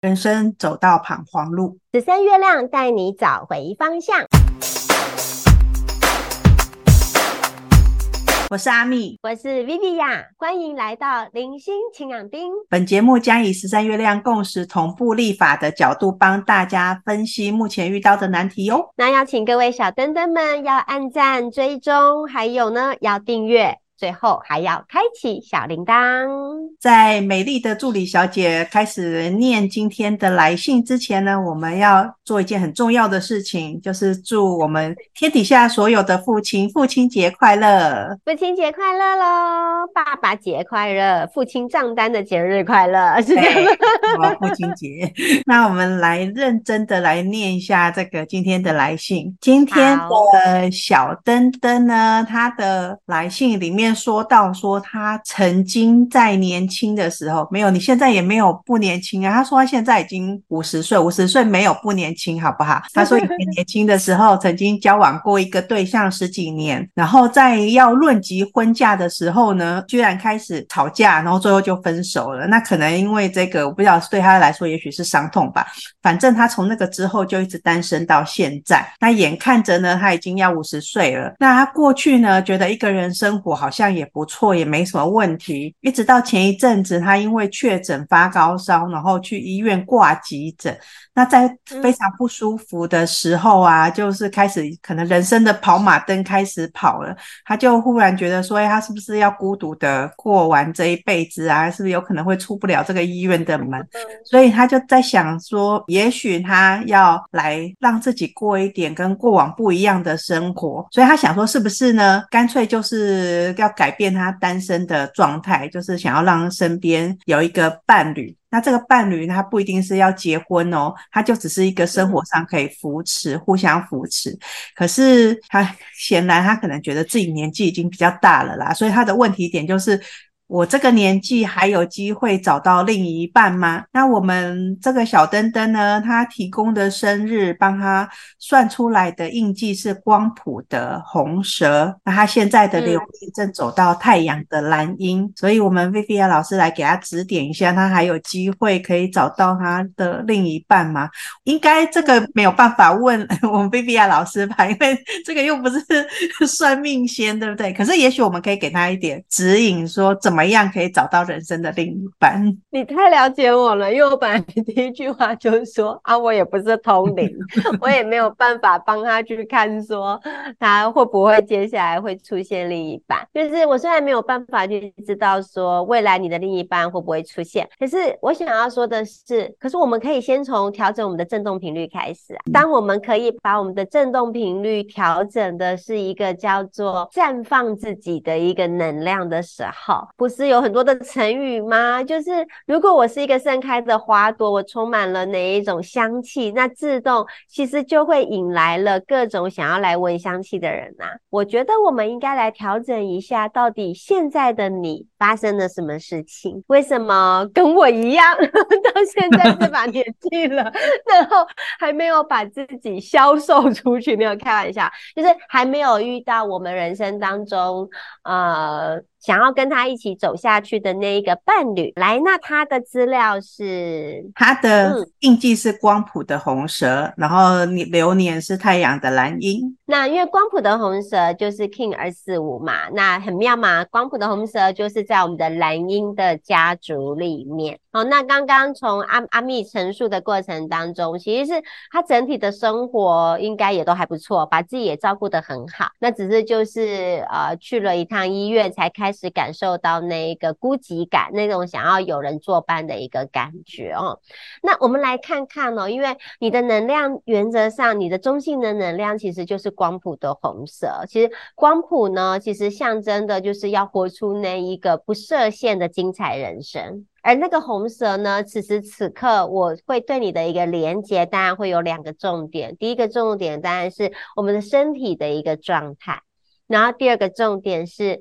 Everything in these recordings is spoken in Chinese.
人生走到彷徨路，十三月亮带你找回方向。我是阿蜜，我是 Viviya，欢迎来到零星晴朗丁。本节目将以十三月亮共识同步立法的角度，帮大家分析目前遇到的难题哟。那要请各位小灯灯们要按赞、追踪，还有呢要订阅。最后还要开启小铃铛。在美丽的助理小姐开始念今天的来信之前呢，我们要做一件很重要的事情，就是祝我们天底下所有的父亲父亲节快乐！父亲节快乐喽！爸爸节快乐！父亲账单的节日快乐！是这样吗？父亲节。那我们来认真的来念一下这个今天的来信。今天的小灯灯呢，他的来信里面。说到说他曾经在年轻的时候，没有，你现在也没有不年轻啊。他说他现在已经五十岁，五十岁没有不年轻，好不好？他说以前年轻的时候曾经交往过一个对象十几年，然后在要论及婚嫁的时候呢，居然开始吵架，然后最后就分手了。那可能因为这个，我不知道对他来说也许是伤痛吧。反正他从那个之后就一直单身到现在。那眼看着呢，他已经要五十岁了。那他过去呢，觉得一个人生活好像。这样也不错，也没什么问题。一直到前一阵子，他因为确诊发高烧，然后去医院挂急诊。那在非常不舒服的时候啊，嗯、就是开始可能人生的跑马灯开始跑了。他就忽然觉得说，哎，他是不是要孤独的过完这一辈子啊？是不是有可能会出不了这个医院的门？嗯、所以他就在想说，也许他要来让自己过一点跟过往不一样的生活。所以他想说，是不是呢？干脆就是要改变他单身的状态，就是想要让身边有一个伴侣。那这个伴侣他不一定是要结婚哦，他就只是一个生活上可以扶持、互相扶持。可是他显然他可能觉得自己年纪已经比较大了啦，所以他的问题点就是。我这个年纪还有机会找到另一半吗？那我们这个小灯灯呢，他提供的生日帮他算出来的印记是光谱的红蛇，那他现在的流年正走到太阳的蓝鹰，嗯、所以我们 Viviya 老师来给他指点一下，他还有机会可以找到他的另一半吗？应该这个没有办法问 我们 Viviya 老师吧，因为 这个又不是 算命仙，对不对？可是也许我们可以给他一点指引，说怎么。怎么样可以找到人生的另一半？你太了解我了，因为我本来第一句话就是说啊，我也不是通灵，我也没有办法帮他去看说他会不会接下来会出现另一半。就是我虽然没有办法去知道说未来你的另一半会不会出现，可是我想要说的是，可是我们可以先从调整我们的振动频率开始啊。当我们可以把我们的振动频率调整的是一个叫做绽放自己的一个能量的时候，不。是有很多的成语吗？就是如果我是一个盛开的花朵，我充满了哪一种香气，那自动其实就会引来了各种想要来闻香气的人呐、我觉得我们应该来调整一下，到底现在的你发生了什么事情？为什么跟我一样 到现在这把年纪了，然后还没有把自己销售出去？没有开玩笑，就是还没有遇到我们人生当中呃。想要跟他一起走下去的那一个伴侣，来，那他的资料是他的印记是光谱的红蛇，嗯、然后你流年是太阳的蓝鹰。那因为光谱的红蛇就是 King 二四五嘛，那很妙嘛。光谱的红蛇就是在我们的蓝鹰的家族里面。好，那刚刚从阿阿蜜陈述的过程当中，其实是他整体的生活应该也都还不错，把自己也照顾得很好。那只是就是呃去了一趟医院才开。始感受到那个孤寂感，那种想要有人作伴的一个感觉哦。那我们来看看哦，因为你的能量原则上，你的中性的能量其实就是光谱的红色。其实光谱呢，其实象征的就是要活出那一个不设限的精彩人生。而那个红色呢，此时此刻我会对你的一个连接，当然会有两个重点。第一个重点当然是我们的身体的一个状态。然后第二个重点是。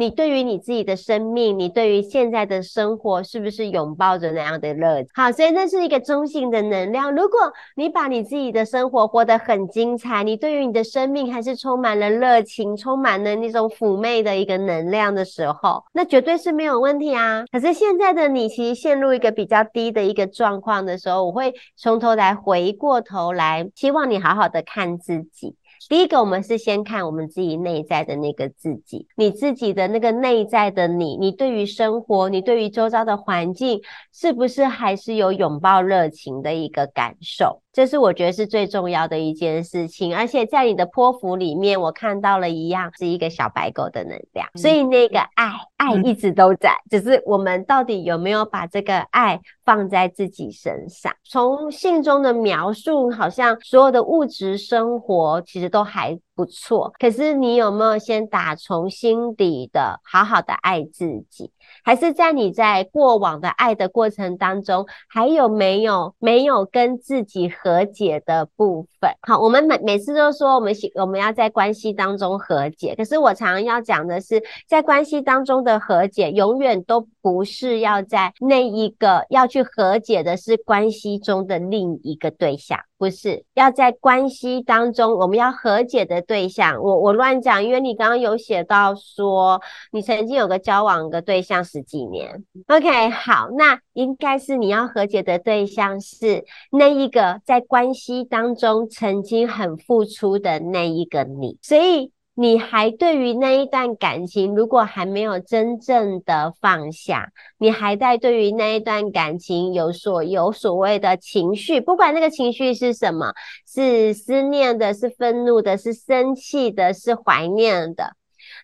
你对于你自己的生命，你对于现在的生活，是不是拥抱着那样的热情？好，所以那是一个中性的能量。如果你把你自己的生活活得很精彩，你对于你的生命还是充满了热情，充满了那种妩媚的一个能量的时候，那绝对是没有问题啊。可是现在的你其实陷入一个比较低的一个状况的时候，我会从头来回过头来，希望你好好的看自己。第一个，我们是先看我们自己内在的那个自己，你自己的那个内在的你，你对于生活，你对于周遭的环境，是不是还是有拥抱热情的一个感受？这是我觉得是最重要的一件事情。而且在你的波符里面，我看到了一样是一个小白狗的能量，所以那个爱，爱一直都在，只是我们到底有没有把这个爱放在自己身上？从信中的描述，好像所有的物质生活其实都还不错，可是你有没有先打从心底的好好的爱自己？还是在你在过往的爱的过程当中，还有没有没有跟自己和解的部分？好，我们每每次都说我们喜我们要在关系当中和解，可是我常常要讲的是，在关系当中的和解，永远都不是要在那一个要去和解的是关系中的另一个对象。不是要在关系当中，我们要和解的对象。我我乱讲，因为你刚刚有写到说，你曾经有个交往的对象十几年。OK，好，那应该是你要和解的对象是那一个在关系当中曾经很付出的那一个你，所以。你还对于那一段感情，如果还没有真正的放下，你还在对于那一段感情有所有所谓的情绪，不管那个情绪是什么，是思念的，是愤怒的，是生气的，是怀念的。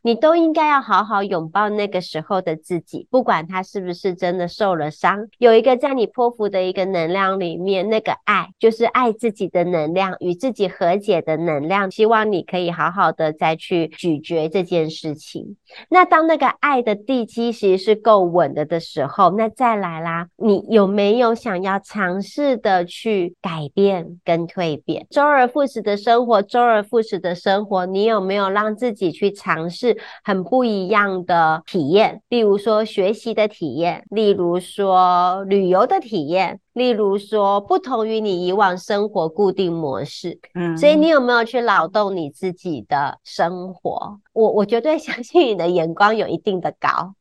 你都应该要好好拥抱那个时候的自己，不管他是不是真的受了伤。有一个在你波符的一个能量里面，那个爱就是爱自己的能量，与自己和解的能量。希望你可以好好的再去咀嚼这件事情。那当那个爱的地基其实是够稳的的时候，那再来啦，你有没有想要尝试的去改变跟蜕变？周而复始的生活，周而复始的生活，你有没有让自己去尝试？很不一样的体验，例如说学习的体验，例如说旅游的体验。例如说，不同于你以往生活固定模式，嗯，所以你有没有去劳动你自己的生活？我我绝对相信你的眼光有一定的高，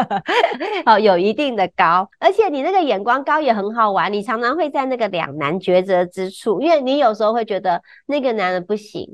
哦，有一定的高，而且你那个眼光高也很好玩，你常常会在那个两难抉择之处，因为你有时候会觉得那个男人不行，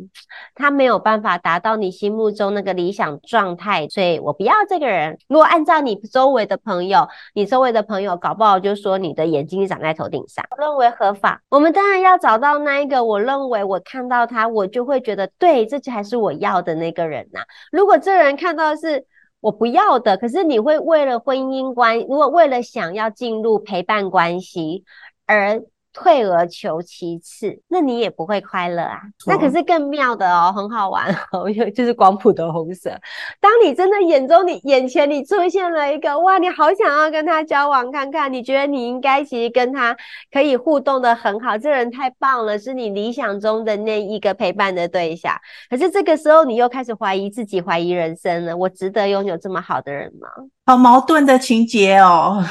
他没有办法达到你心目中那个理想状态，所以我不要这个人。如果按照你周围的朋友，你周围的朋友搞不好就说你的眼睛长在头顶上，我认为合法。我们当然要找到那一个，我认为我看到他，我就会觉得对，这才是我要的那个人呐、啊。如果这人看到的是我不要的，可是你会为了婚姻关，如果为了想要进入陪伴关系而。退而求其次，那你也不会快乐啊。那可是更妙的哦，很好玩哦，就是广谱的红色。当你真的眼中，你眼前你出现了一个哇，你好想要跟他交往看看，你觉得你应该其实跟他可以互动的很好，这人太棒了，是你理想中的那一个陪伴的对象。可是这个时候，你又开始怀疑自己，怀疑人生了。我值得拥有这么好的人吗？好矛盾的情节哦。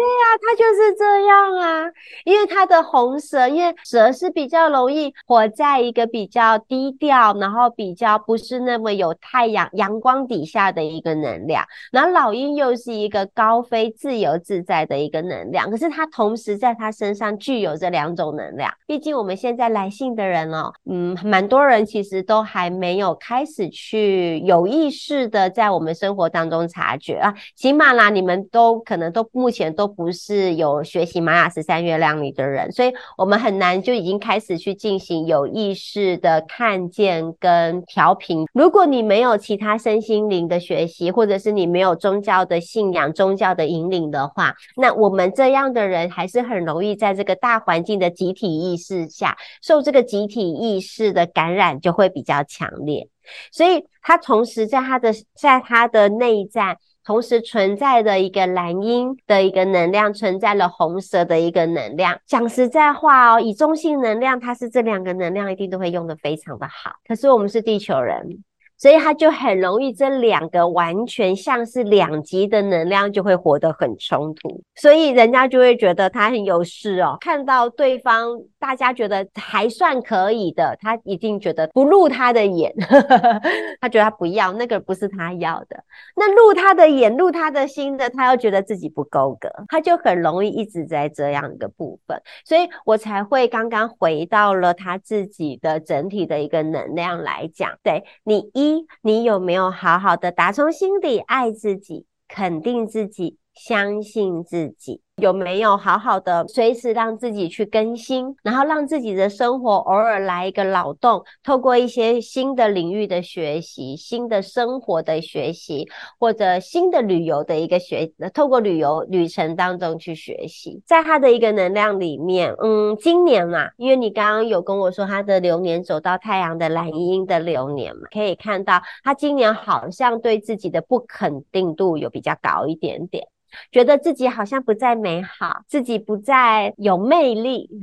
对呀、啊，他就是这样啊，因为他的红蛇，因为蛇是比较容易活在一个比较低调，然后比较不是那么有太阳阳光底下的一个能量，然后老鹰又是一个高飞、自由自在的一个能量，可是它同时在他身上具有这两种能量。毕竟我们现在来信的人哦，嗯，蛮多人其实都还没有开始去有意识的在我们生活当中察觉啊，起码啦，你们都可能都目前都。不是有学习玛雅十三月亮里的人，所以我们很难就已经开始去进行有意识的看见跟调频。如果你没有其他身心灵的学习，或者是你没有宗教的信仰、宗教的引领的话，那我们这样的人还是很容易在这个大环境的集体意识下，受这个集体意识的感染就会比较强烈。所以他同时在他的在他的内在。同时存在的一个蓝鹰的一个能量，存在了红蛇的一个能量。讲实在话哦，以中性能量，它是这两个能量一定都会用得非常的好。可是我们是地球人，所以它就很容易这两个完全像是两极的能量就会活得很冲突，所以人家就会觉得他很有势哦。看到对方大家觉得还算可以的，他一定觉得不入他的眼，他觉得他不要那个不是他要的。那入他的眼、入他的心的，他又觉得自己不够格，他就很容易一直在这样一个部分，所以我才会刚刚回到了他自己的整体的一个能量来讲，对你一。你有没有好好的打从心底爱自己，肯定自己，相信自己？有没有好好的随时让自己去更新，然后让自己的生活偶尔来一个劳动，透过一些新的领域的学习、新的生活的学习，或者新的旅游的一个学，透过旅游旅程当中去学习，在他的一个能量里面，嗯，今年嘛，因为你刚刚有跟我说他的流年走到太阳的蓝鹰的流年嘛，可以看到他今年好像对自己的不肯定度有比较高一点点。觉得自己好像不再美好，自己不再有魅力，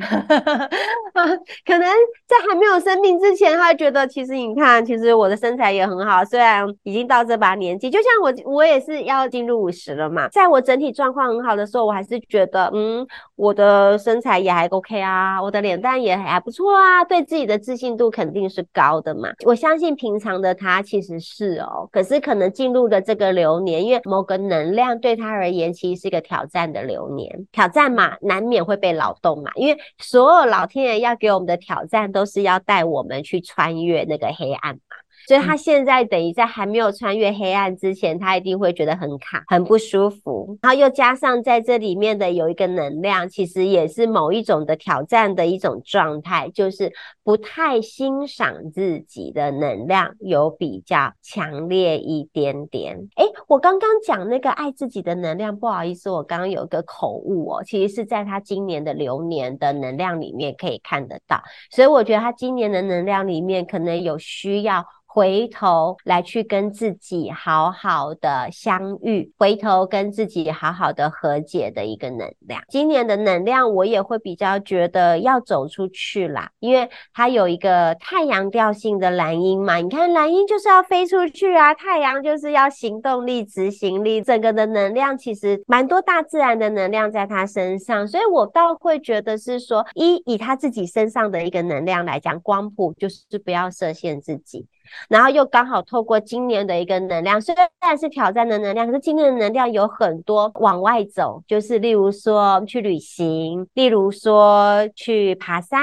可能在还没有生病之前，他觉得其实你看，其实我的身材也很好，虽然已经到这把年纪，就像我，我也是要进入五十了嘛，在我整体状况很好的时候，我还是觉得，嗯，我的身材也还 OK 啊，我的脸蛋也还不错啊，对自己的自信度肯定是高的嘛。我相信平常的他其实是哦，可是可能进入的这个流年，因为某个能量对他而言。年其实是一个挑战的流年，挑战嘛，难免会被劳动嘛，因为所有老天爷要给我们的挑战，都是要带我们去穿越那个黑暗嘛。所以他现在等于在还没有穿越黑暗之前，他一定会觉得很卡、很不舒服。然后又加上在这里面的有一个能量，其实也是某一种的挑战的一种状态，就是不太欣赏自己的能量有比较强烈一点点。诶，我刚刚讲那个爱自己的能量，不好意思，我刚刚有一个口误哦，其实是在他今年的流年的能量里面可以看得到。所以我觉得他今年的能量里面可能有需要。回头来去跟自己好好的相遇，回头跟自己好好的和解的一个能量。今年的能量我也会比较觉得要走出去啦，因为它有一个太阳调性的蓝鹰嘛。你看蓝鹰就是要飞出去啊，太阳就是要行动力、执行力。整个的能量其实蛮多大自然的能量在他身上，所以我倒会觉得是说，一以他自己身上的一个能量来讲，光谱就是不要设限自己。然后又刚好透过今年的一个能量，虽然是挑战的能量，可是今年的能量有很多往外走，就是例如说去旅行，例如说去爬山，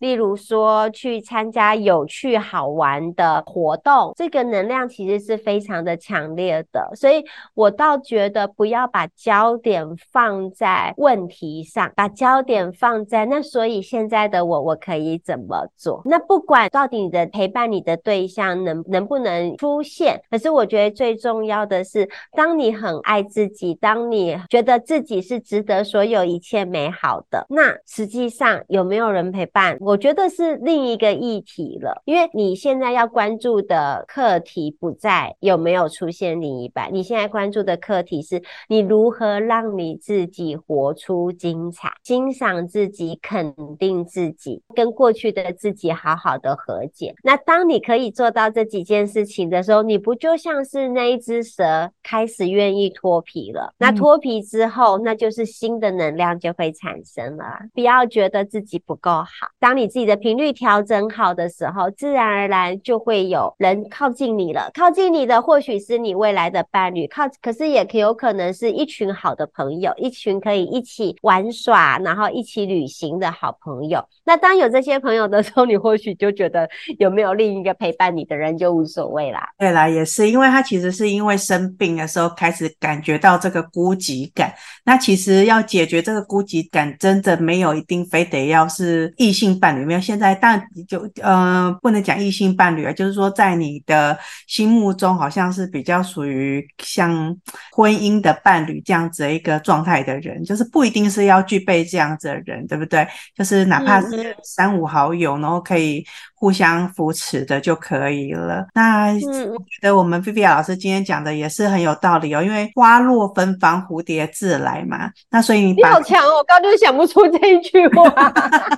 例如说去参加有趣好玩的活动，这个能量其实是非常的强烈的，所以我倒觉得不要把焦点放在问题上，把焦点放在那，所以现在的我，我可以怎么做？那不管到底你的陪伴你的对象。能能不能出现？可是我觉得最重要的是，当你很爱自己，当你觉得自己是值得所有一切美好的，那实际上有没有人陪伴？我觉得是另一个议题了。因为你现在要关注的课题不在有没有出现另一半，你现在关注的课题是你如何让你自己活出精彩，欣赏自己，肯定自己，跟过去的自己好好的和解。那当你可以做到这几件事情的时候，你不就像是那一只蛇开始愿意脱皮了？那脱皮之后，那就是新的能量就会产生了。不要觉得自己不够好，当你自己的频率调整好的时候，自然而然就会有人靠近你了。靠近你的或许是你未来的伴侣，靠，可是也可有可能是一群好的朋友，一群可以一起玩耍，然后一起旅行的好朋友。那当有这些朋友的时候，你或许就觉得有没有另一个陪伴你的人就无所谓啦。对啦，也是因为他其实是因为生病的时候开始感觉到这个孤寂感。那其实要解决这个孤寂感，真的没有一定非得要是异性伴侣。没有现在，但就呃不能讲异性伴侣啊，就是说在你的心目中好像是比较属于像婚姻的伴侣这样子的一个状态的人，就是不一定是要具备这样子的人，对不对？就是哪怕是三五好友，然后可以。互相扶持的就可以了。那我觉得我们 Viviya 老师今天讲的也是很有道理哦，因为花落芬芳，蝴蝶自来嘛。那所以你，你好强哦，我刚刚就想不出这一句话。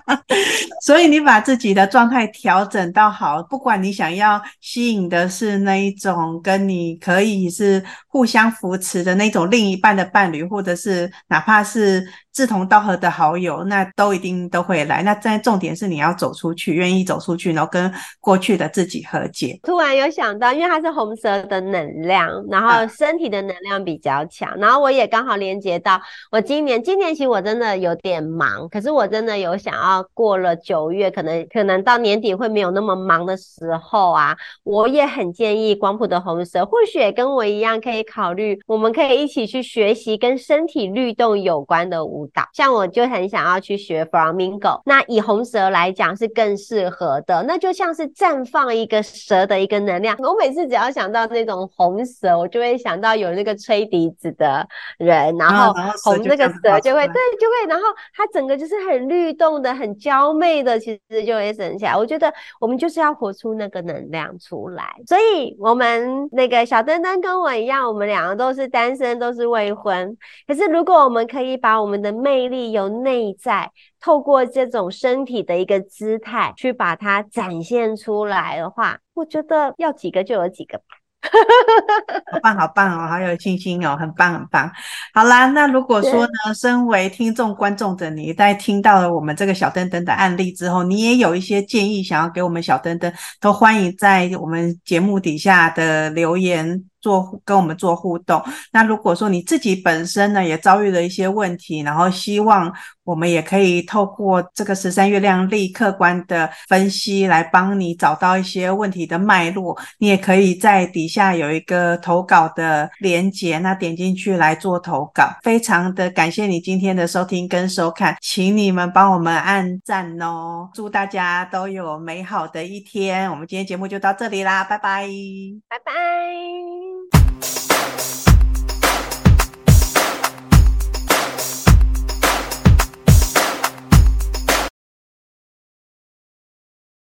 所以你把自己的状态调整到好，不管你想要吸引的是那一种跟你可以是互相扶持的那种另一半的伴侣，或者是哪怕是志同道合的好友，那都一定都会来。那在重点是你要走出去，愿意走出去，然后跟过去的自己和解。突然有想到，因为它是红蛇的能量，然后身体的能量比较强，啊、然后我也刚好连接到我今年，今年其实我真的有点忙，可是我真的有想要过了九月，可能可能到年底会没有那么忙的时候啊，我也很建议光谱的红蛇，或许也跟我一样可以考虑，我们可以一起去学习跟身体律动有关的舞蹈，像我就很想要去学 Flamingo，那以红蛇来讲是更适合的，那就像是绽放一个蛇的一个能量。我每次只要想到那种红蛇，我就会想到有那个吹笛子的人，然后红那个蛇就会对就会，然后它整个就是很律动的，很娇媚的，其实就会升起来。我觉得我们就是要活出那个能量出来，所以我们那个小灯灯跟我一样，我们两个都是单身，都是未婚。可是如果我们可以把我们的魅力由内在，透过这种身体的一个姿态去把它展现出来的话，我觉得要几个就有几个吧。好棒，好棒哦，好有信心哦，很棒，很棒。好啦，那如果说呢，身为听众、观众的你，在听到了我们这个小灯灯的案例之后，你也有一些建议想要给我们小灯灯，都欢迎在我们节目底下的留言。做跟我们做互动。那如果说你自己本身呢，也遭遇了一些问题，然后希望我们也可以透过这个十三月亮历客观的分析来帮你找到一些问题的脉络，你也可以在底下有一个投稿的连接，那点进去来做投稿。非常的感谢你今天的收听跟收看，请你们帮我们按赞哦！祝大家都有美好的一天。我们今天节目就到这里啦，拜拜，拜拜。